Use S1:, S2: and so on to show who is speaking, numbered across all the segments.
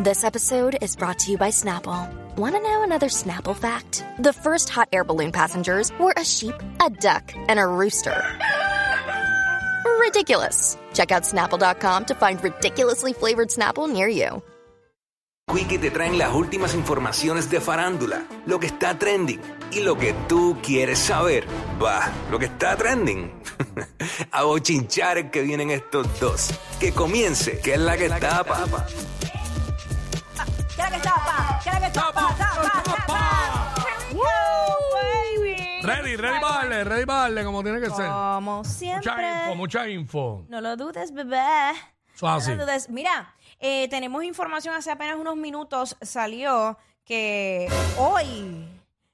S1: This episode is brought to you by Snapple. Want to know another Snapple fact? The first hot air balloon passengers were a sheep, a duck, and a rooster. Ridiculous. Check out snapple.com to find ridiculously flavored Snapple near you.
S2: Quickie te traen las últimas informaciones de farándula, lo que está trending y lo que tú quieres saber. Va, lo que está trending. A bochinchar que vienen estos dos. Que comience, que es la que tapa.
S3: ¿Qué es la que tapa? ¿Qué es la que tapa? Tapa, tapa. Here we go, baby.
S4: Ready, ready para darle, ready para darle, como tiene que ser.
S3: Como
S4: Mucha
S3: siempre.
S4: info, mucha info.
S3: No lo dudes, bebé.
S4: Eso es así.
S3: No lo dudes. Mira, eh, tenemos información hace apenas unos minutos. Salió que hoy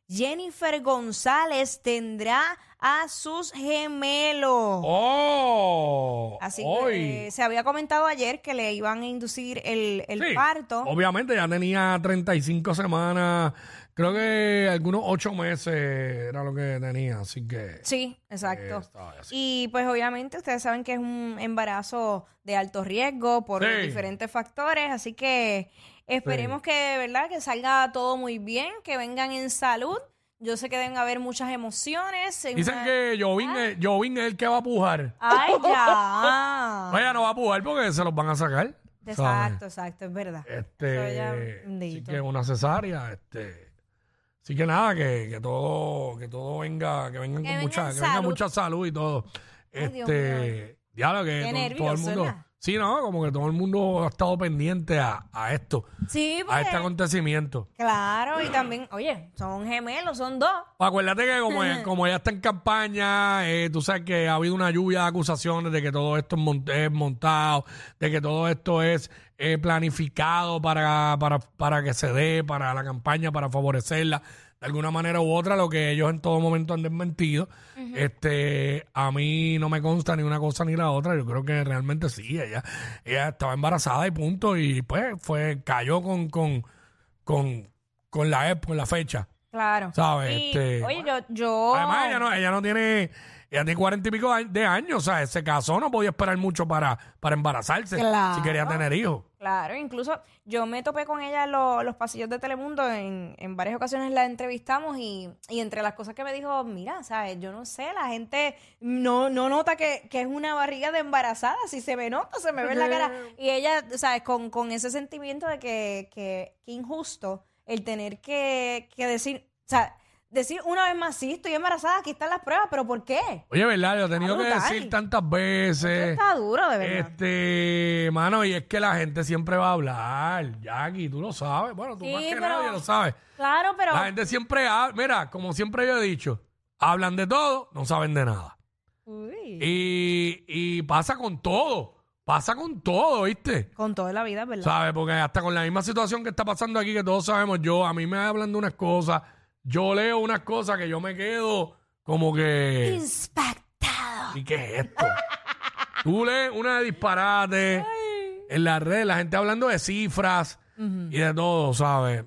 S3: Jennifer González tendrá a sus gemelos.
S4: ¡Oh!
S3: Así
S4: hoy.
S3: que eh, se había comentado ayer que le iban a inducir el, el
S4: Sí,
S3: parto.
S4: Obviamente ya tenía 35 semanas, creo que algunos 8 meses era lo que tenía, así que...
S3: Sí, exacto.
S4: Eh.
S3: Y pues obviamente ustedes saben que es un embarazo de alto riesgo por
S4: Sí.
S3: diferentes factores, así que esperemos que, ¿verdad? Que salga todo muy bien, que vengan en salud. Yo sé que deben haber muchas emociones. en
S4: Dicen
S3: una-
S4: que Jovin,
S3: Ah.
S4: es, Jovin es el que va a pujar.
S3: Ay, ya.
S4: No, ella no va a pujar porque se los van a sacar. ¿sabes?
S3: exacto, exacto, es verdad.
S4: Este,
S3: Eso ya,
S4: así
S3: bendito.
S4: que una cesárea, este, así que nada, que, que todo, que todo venga, que vengan
S3: Que
S4: con
S3: venga
S4: mucha,
S3: en
S4: que venga
S3: salud.
S4: mucha salud y todo. Este, diablo, que
S3: Qué
S4: to- todo, el mundo,
S3: ¿verdad?
S4: Sí, no, como que todo el mundo ha estado pendiente a, a esto,
S3: Sí,
S4: a
S3: porque,
S4: este acontecimiento.
S3: claro, y también, oye, son gemelos, son dos.
S4: Acuérdate que como, como ella está en campaña, eh, tú sabes que ha habido una lluvia de acusaciones de que todo esto es, mon- es montado, de que todo esto es eh, planificado para, para, para que se dé, para la campaña, para favorecerla de alguna manera u otra, lo que ellos en todo momento han desmentido. este A mí no me consta ni una cosa ni la otra, yo creo que realmente sí, ella, ella estaba embarazada y punto, y pues fue cayó con, con, con, con, la, ep- con la fecha.
S3: Claro.
S4: ¿Sabes?
S3: Y,
S4: Este,
S3: oye, yo, yo.
S4: Además, ella no, ella no tiene, ella tiene cuarenta y pico de- años, o sea, se casó, no podía esperar mucho para, para embarazarse
S3: Claro.
S4: si quería tener hijos.
S3: Claro, incluso yo me topé con ella en lo- los pasillos de Telemundo, en, en varias ocasiones la entrevistamos y, y entre las cosas que me dijo, mira, ¿sabes? Yo no sé, la gente no, no nota que, que es una barriga de embarazada, si se me nota, se me ve en la cara. Y ella, ¿sabes? Con, con ese sentimiento de que, que, que injusto el tener que, que decir, o sea, decir una vez más, sí, estoy embarazada, aquí están las pruebas, pero ¿por qué?
S4: Oye, ¿verdad? Lo he tenido que
S3: brutal.
S4: decir tantas veces.
S3: Está duro, de verdad.
S4: Este, mano, y es que la gente siempre va a hablar, Jackie, tú lo sabes. Bueno, tú
S3: Sí,
S4: más que
S3: pero-
S4: nadie lo sabes.
S3: Claro, pero...
S4: La gente siempre habla, mira, como siempre yo he dicho, hablan de todo, no saben de nada.
S3: Uy,
S4: Y, y pasa con todo, pasa con todo, ¿viste?
S3: con toda la vida, ¿verdad?
S4: ¿Sabes? Porque hasta con la misma situación que está pasando aquí, que todos sabemos, yo, a mí me hablan de unas cosas, yo leo unas cosas que yo me quedo como que...
S3: Inspectado.
S4: ¿Y qué es esto? Tú lees una de disparate en la red, la gente hablando de cifras y de todo, ¿sabes?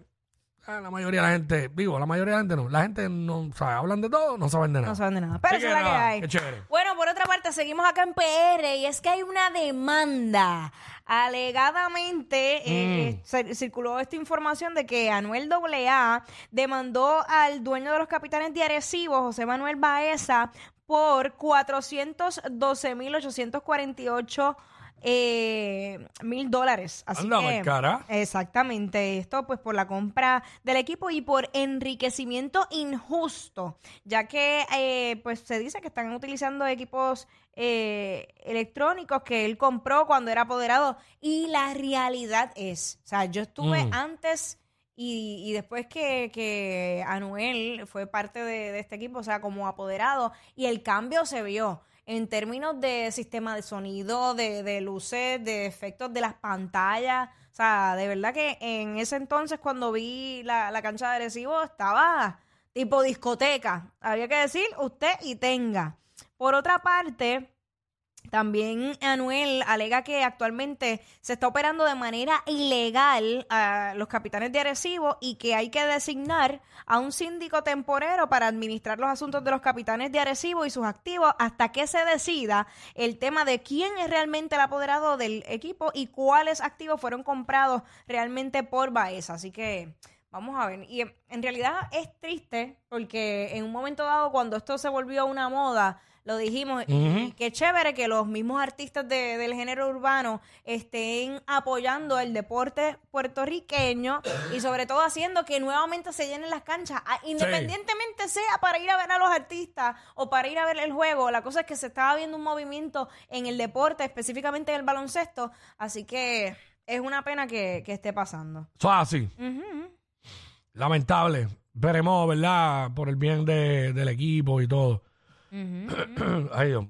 S4: Ah, La mayoría de la gente, digo, la mayoría de la gente no, la gente no sabe, hablan de todo, no saben de nada.
S3: No saben de nada. Pero
S4: Así
S3: eso es la que
S4: nada,
S3: hay.
S4: qué chévere.
S3: Bueno, por otra parte, seguimos acá en PR y es que hay una demanda. Alegadamente eh, eh, cir- circuló esta información de que Anuel AA demandó al dueño de los capitanes de Arecibo, José Manuel Baeza, por 412.848 eh, mil dólares. Así
S4: Anda,
S3: que,
S4: cara.
S3: Exactamente, esto pues por la compra del equipo y por enriquecimiento injusto, ya que eh, pues se dice que están utilizando equipos eh, electrónicos que él compró cuando era apoderado y la realidad es, o sea, yo estuve
S4: Mm.
S3: antes y, y después que, que Anuel fue parte de, de este equipo, o sea, como apoderado, y el cambio se vio en términos de sistema de sonido, de, de luces, de efectos de las pantallas. O sea, de verdad que en ese entonces cuando vi la, la cancha de Arecibo estaba tipo discoteca. Había que decir usted y tenga. Por otra parte, También Anuel alega que actualmente se está operando de manera ilegal a los capitanes de Arecibo y que hay que designar a un síndico temporero para administrar los asuntos de los capitanes de Arecibo y sus activos hasta que se decida el tema de quién es realmente el apoderado del equipo y cuáles activos fueron comprados realmente por Baeza. Así que vamos a ver. Y en- realidad es triste porque en un momento dado cuando esto se volvió una moda, lo dijimos, y qué chévere que los mismos artistas de- del género urbano estén apoyando el deporte puertorriqueño y sobre todo haciendo que nuevamente se llenen las canchas, Ah, independientemente sea para ir a ver a los artistas o para ir a ver el juego. La cosa es que se estaba viendo un movimiento en el deporte, específicamente en el baloncesto, así que es una pena que, que esté pasando.
S4: Eso es así. Lamentable. Veremos, ¿verdad? Por el bien de- del equipo y todo. Ay, Dios.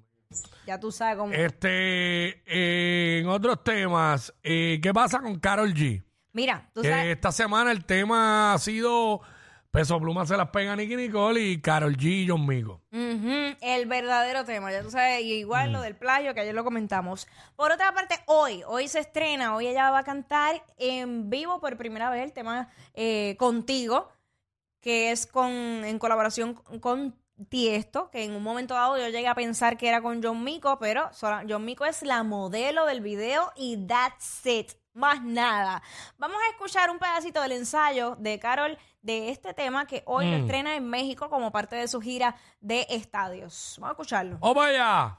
S3: Ya tú sabes cómo...
S4: Este, eh, en otros temas, eh, ¿qué pasa con Carol G?
S3: Mira, tú
S4: Que
S3: sabes...
S4: esta semana el tema ha sido Peso Pluma se las pega a Nicky Nicole y Carol G y John Migo.
S3: Ujú, el verdadero tema, ya tú sabes, y igual lo del plagio que ayer lo comentamos. Por otra parte, hoy, hoy se estrena, hoy ella va a cantar en vivo por primera vez el tema eh, Contigo, que es con en colaboración con Tiesto, que en un momento dado yo llegué a pensar que era con John Mico, pero sola- John Mico es la modelo del video y that's it, más nada. Vamos a escuchar un pedacito del ensayo de Carol de este tema que hoy lo
S4: Mm.
S3: estrena en México como parte de su gira de estadios. Vamos a escucharlo.
S4: ¡Oh, vaya!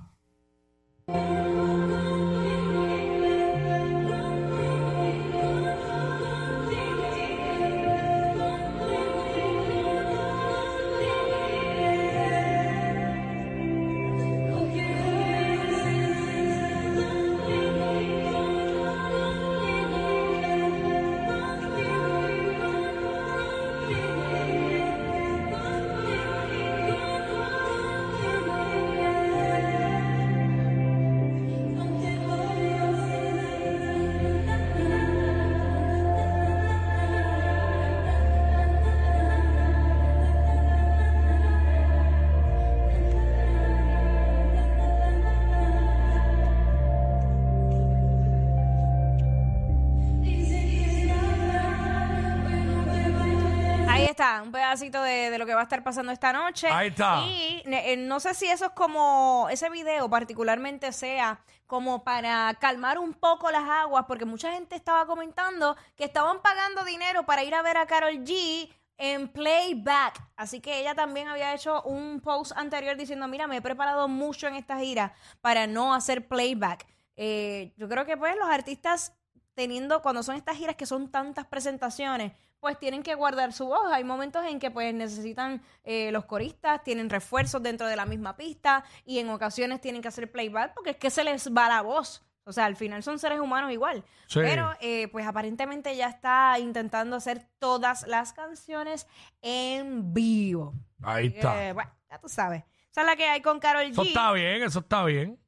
S3: Pedacito de, de lo que va a estar pasando esta noche.
S4: Ahí está.
S3: Y eh, no sé si eso es como, ese video particularmente sea como para calmar un poco las aguas, porque mucha gente estaba comentando que estaban pagando dinero para ir a ver a Carol G en playback. Así que ella también había hecho un post anterior diciendo, mira, me he preparado mucho en esta gira para no hacer playback. Eh, yo creo que pues los artistas teniendo, cuando son estas giras que son tantas presentaciones, pues tienen que guardar su voz. Hay momentos en que pues necesitan eh, los coristas, tienen refuerzos dentro de la misma pista y en ocasiones tienen que hacer playback porque es que se les va la voz. O sea, al final son seres humanos igual.
S4: Sí.
S3: Pero eh, pues aparentemente ya está intentando hacer todas las canciones en vivo.
S4: Ahí está.
S3: Eh, bueno, ya tú sabes. Esa es la que hay con Carol G.
S4: Eso está bien, eso está bien.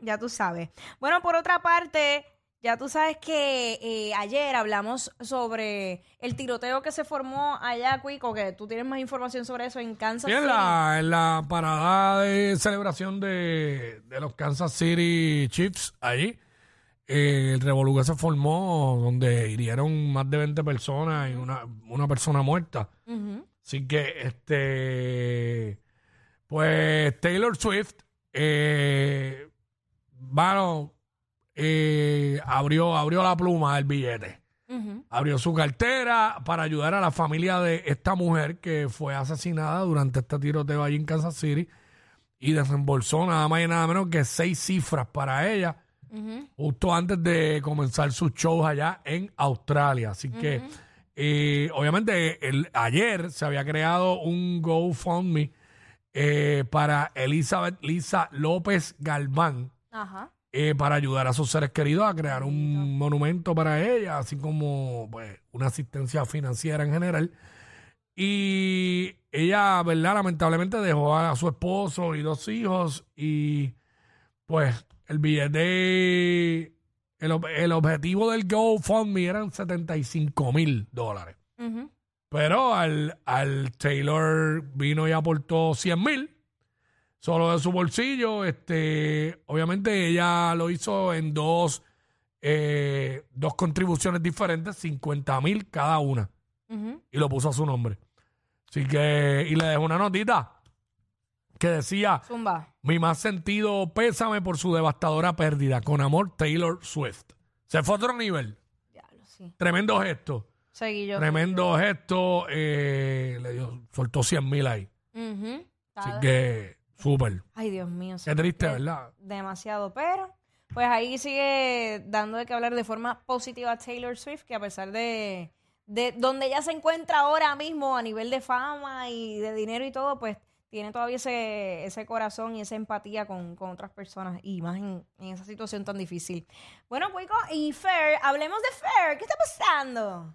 S3: Ya tú sabes. Bueno, por otra parte, ya tú sabes que eh, ayer hablamos sobre el tiroteo que se formó allá, Cuico, que tú tienes más información sobre eso en Kansas
S4: Sí, en
S3: City.
S4: la, en la parada de celebración de, de los Kansas City Chiefs, allí, eh, el revolú que se formó donde hirieron más de 20 personas y una, una persona muerta. Así que, este, pues Taylor Swift, eh, bueno, eh, abrió, abrió la pluma del billete. Abrió su cartera para ayudar a la familia de esta mujer que fue asesinada durante este tiroteo allí en Kansas City y desembolsó nada más y nada menos que seis cifras para ella justo antes de comenzar sus shows allá en Australia. Así que, eh, obviamente, el, ayer se había creado un GoFundMe eh, para Elizabeth Lisa López Galván
S3: Ajá.
S4: Eh, para ayudar a sus seres queridos a crear un monumento para ella, así como pues, una asistencia financiera en general. Y ella, ¿verdad? Lamentablemente dejó a su esposo y dos hijos y pues el billete, el, el objetivo del GoFundMe eran 75 mil dólares. Pero al, al Taylor vino y aportó 100 mil. Solo de su bolsillo. Este, obviamente ella lo hizo en dos, eh, dos contribuciones diferentes, 50 mil cada una.
S3: Ujú.
S4: Y lo puso a su nombre. Así que, y le dejó una notita que decía,
S3: Zumba.
S4: mi más sentido pésame por su devastadora pérdida. Con amor, Taylor Swift. Se fue a otro nivel.
S3: Diablo, sí.
S4: Tremendo gesto.
S3: Seguí yo.
S4: Tremendo gesto. eh, le dio, soltó 100 mil ahí.
S3: Ujú.
S4: Así que, súper.
S3: Ay, Dios mío.
S4: Qué triste, ¿verdad?
S3: Demasiado, pero pues ahí sigue dando de que hablar de forma positiva a Taylor Swift, que a pesar de, de donde ella se encuentra ahora mismo a nivel de fama y de dinero y todo, pues tiene todavía ese, ese corazón y esa empatía con, con otras personas y más en, en esa situación tan difícil. Bueno, Cuico y Fer, hablemos de Fer. ¿Qué está pasando?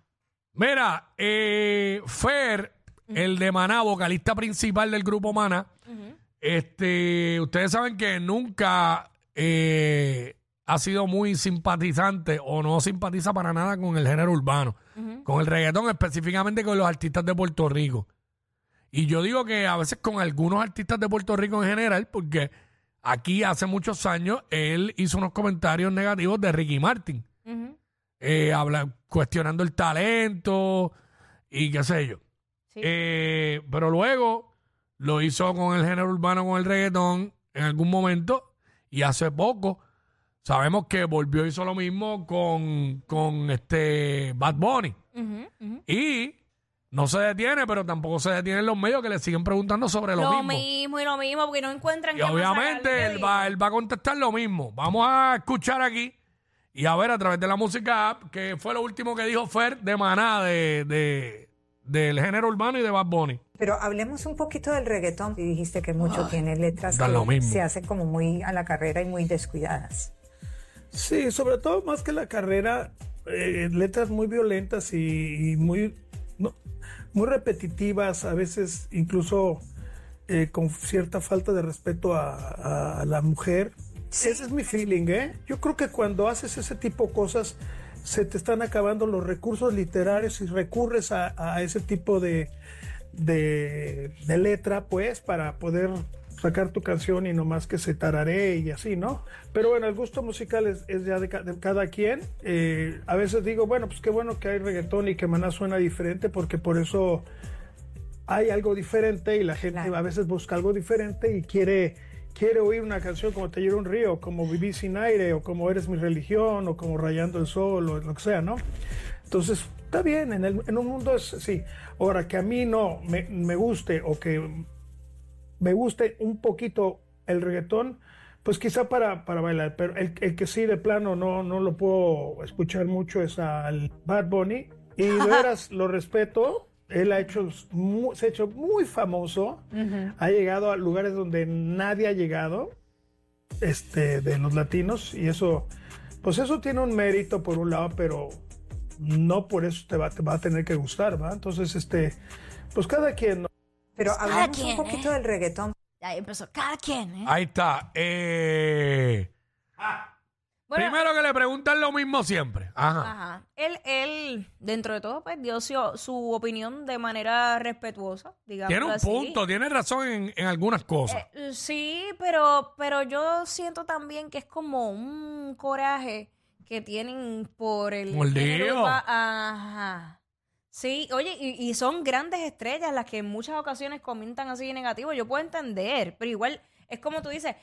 S4: Mira, eh, Fer, el de Maná, vocalista principal del grupo Maná, este, ustedes saben que nunca eh, ha sido muy simpatizante o no simpatiza para nada con el género urbano, con el reggaetón, específicamente con los artistas de Puerto Rico. Y yo digo que a veces con algunos artistas de Puerto Rico en general, porque aquí hace muchos años él hizo unos comentarios negativos de Ricky Martin eh, habla, cuestionando el talento y qué sé yo.
S3: Sí.
S4: Eh, pero luego lo hizo con el género urbano, con el reggaetón en algún momento y hace poco sabemos que volvió y hizo lo mismo con, con este Bad Bunny. Y no se detiene, pero tampoco se detienen los medios que le siguen preguntando sobre lo,
S3: Lo
S4: mismo.
S3: mismo y lo mismo, porque no encuentran
S4: Y
S3: qué
S4: obviamente él va, él va a contestar lo mismo. Vamos a escuchar aquí y a ver a través de la música app, que fue lo último que dijo Fer de Maná, de, de- del género urbano y de Bad Bunny.
S5: Pero hablemos un poquito del reggaetón. Y dijiste que mucho tiene letras
S4: da lo
S5: que
S4: mismo.
S5: se hacen como muy a la carrera y muy descuidadas.
S6: Sí, sobre todo más que la carrera, eh, letras muy violentas y, y muy, no, muy repetitivas, a veces incluso eh, con cierta falta de respeto a, a- a la mujer. Ese es mi feeling, ¿eh? Yo creo que cuando haces ese tipo de cosas se te están acabando los recursos literarios y recurres a, a ese tipo de, de, de letra, pues, para poder sacar tu canción y no más que se tararee y así, ¿no? Pero bueno, el gusto musical es, es ya de, ca- de cada quien. Eh, a veces digo, bueno, pues qué bueno que hay reggaetón y que Maná suena diferente porque por eso hay algo diferente y la gente
S5: Claro.
S6: a veces busca algo diferente y quiere, quiere oír una canción como Te un río, como Viví sin aire o como Eres mi religión o como Rayando el sol o lo que sea, ¿no? Entonces, está bien, en, el- en un mundo es sí. Ahora, que a mí no me, me guste o que me guste un poquito el reggaetón, pues quizá para, para bailar, pero el, el que sí de plano no, no lo puedo escuchar mucho es al Bad Bunny y de veras lo respeto. Él ha hecho, mu- se ha hecho muy famoso, ha llegado a lugares donde nadie ha llegado, este, de los latinos, y eso, pues eso tiene un mérito por un lado, pero no por eso te va, te va a tener que gustar, ¿va? Entonces, este, pues cada quien, ¿no?
S5: Pero hablemos
S3: quien,
S5: un poquito del reggaetón.
S3: Ahí empezó cada quien, ¿eh?
S4: Ahí está. Eh,
S3: Bueno,
S4: primero que le preguntan lo mismo siempre. Ajá.
S3: Ajá. Él, él, dentro de todo, pues dio su, su opinión de manera respetuosa, digamos.
S4: Tiene un
S3: así.
S4: punto, tiene razón en, en algunas cosas.
S3: Eh, sí, pero, pero yo siento también que es como un coraje que tienen por el. Urba- Ajá. Sí, oye, y, y son grandes estrellas las que en muchas ocasiones comentan así de negativo. Yo puedo entender, pero igual es como tú dices,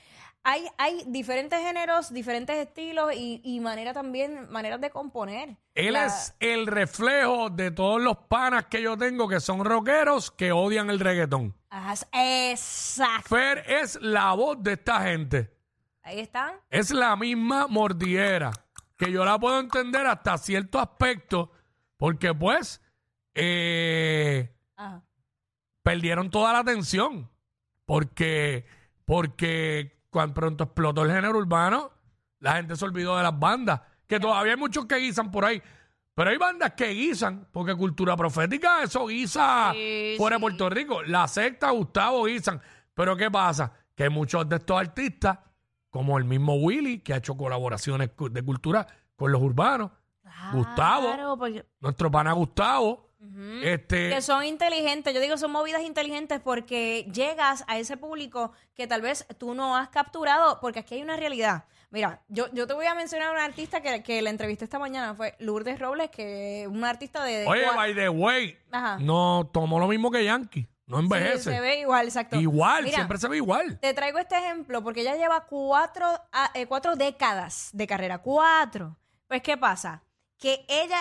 S3: hay, hay diferentes géneros, diferentes estilos y, y manera también, maneras de componer.
S4: Él
S3: La-
S4: es el reflejo de todos los panas que yo tengo que son rockeros que odian el reggaetón.
S3: Ajá, exacto.
S4: Fer es la voz de esta gente.
S3: Ahí están.
S4: Es la misma mordiguera. Que yo la puedo entender hasta cierto aspecto. Porque pues eh,
S3: Ajá.
S4: perdieron toda la atención. Porque, porque cuando pronto explotó el género urbano, la gente se olvidó de las bandas. Que todavía hay muchos que guisan por ahí. Pero hay bandas que guisan, porque cultura profética, eso guisa
S3: Sí,
S4: fuera de
S3: sí.
S4: Puerto Rico. La secta, Gustavo, guisan. Pero ¿qué pasa? Que muchos de estos artistas, como el mismo Willy, que ha hecho colaboraciones de cultura con los urbanos, Gustavo.
S3: Claro, porque-
S4: nuestro pana Gustavo, Este,
S3: Que son inteligentes, yo digo son movidas inteligentes porque llegas a ese público que tal vez tú no has capturado, porque aquí hay una realidad. Mira, yo, yo te voy a mencionar una artista que, que la entrevisté esta mañana, fue Lourdes Robles, que es una artista de... de
S4: oye, by the way,
S3: Ajá.
S4: no tomó lo mismo que Yankee. No
S3: Sí,
S4: envejece.
S3: se ve igual, exacto.
S4: Igual,
S3: Mira,
S4: siempre se ve igual.
S3: Te traigo este ejemplo porque ella lleva cuatro, ah, eh, cuatro décadas de carrera. Cuatro. Pues, ¿qué pasa? Que ella,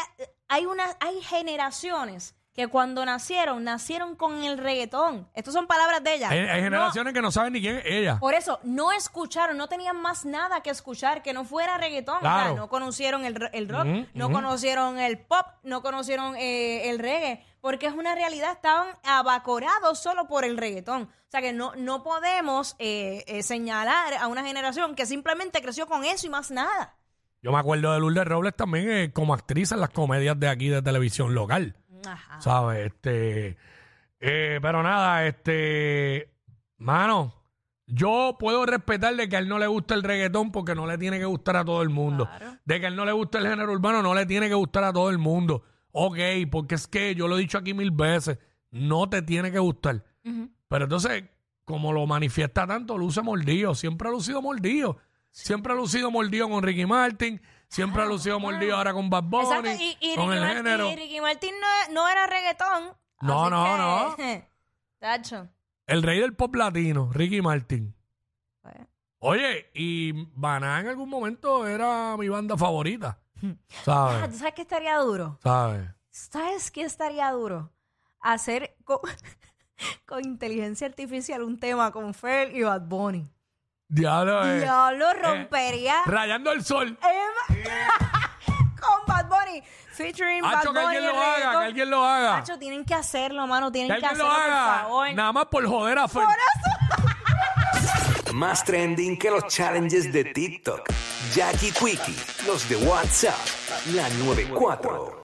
S3: hay unas, hay generaciones que cuando nacieron, nacieron con el reggaetón. Estas son palabras de ella.
S4: Hay, hay
S3: No,
S4: generaciones que no saben ni quién es ella.
S3: por eso, no escucharon, no tenían más nada que escuchar que no fuera reggaetón. O sea,
S4: Claro.
S3: no conocieron el, el rock, no conocieron el pop, no conocieron eh, el reggae, porque es una realidad, estaban abacorados solo por el reggaetón. O sea que no, no podemos eh, eh, señalar a una generación que simplemente creció con eso y más nada.
S4: Yo me acuerdo de Lourdes Robles también eh, como actriz en las comedias de aquí de televisión local.
S3: Ajá.
S4: ¿Sabes? Este. eh, pero nada, este. Mano, yo puedo respetar de que a él no le gusta el reggaetón porque no le tiene que gustar a todo el mundo.
S3: Claro.
S4: De que a él no le gusta el género urbano, no le tiene que gustar a todo el mundo. Ok, porque es que yo lo he dicho aquí mil veces, no te tiene que gustar. Pero entonces, como lo manifiesta tanto, luce mordido. Siempre ha lucido mordido. Siempre ha lucido mordido con Ricky Martin. Siempre ha lucido mordido ahora con Bad Bunny.
S3: Exacto, y, y
S4: con
S3: Ricky
S4: el
S3: Martin,
S4: género.
S3: y Ricky Martin no, no era reggaetón.
S4: No,
S3: así
S4: no,
S3: que- Tacho.
S4: El rey del pop latino, Ricky Martin.
S3: Pues,
S4: Oye, y Baná en algún momento era mi banda favorita.
S3: Ah,
S4: ¿Sabes?
S3: ¿tú sabes qué estaría duro?
S4: ¿Sabes?
S3: ¿Sabes qué estaría duro? Hacer con, con inteligencia artificial un tema con Fer y Bad Bunny.
S4: Diablo, eh.
S3: Diablo, rompería
S4: Rayando el sol.
S3: em- con Bad Bunny. Featuring Bad
S4: Hacho, que
S3: Bunny.
S4: alguien
S3: el
S4: lo haga,
S3: reggaetón.
S4: que alguien lo haga.
S3: Hacho, tienen que hacerlo, mano. Tienen
S4: Que
S3: que,
S4: alguien lo
S3: hacerlo, por
S4: haga.
S3: favor.
S4: Nada más por joder a Fer.
S2: Más trending que los challenges de TikTok. Jackie Quickie, los de WhatsApp, la 94.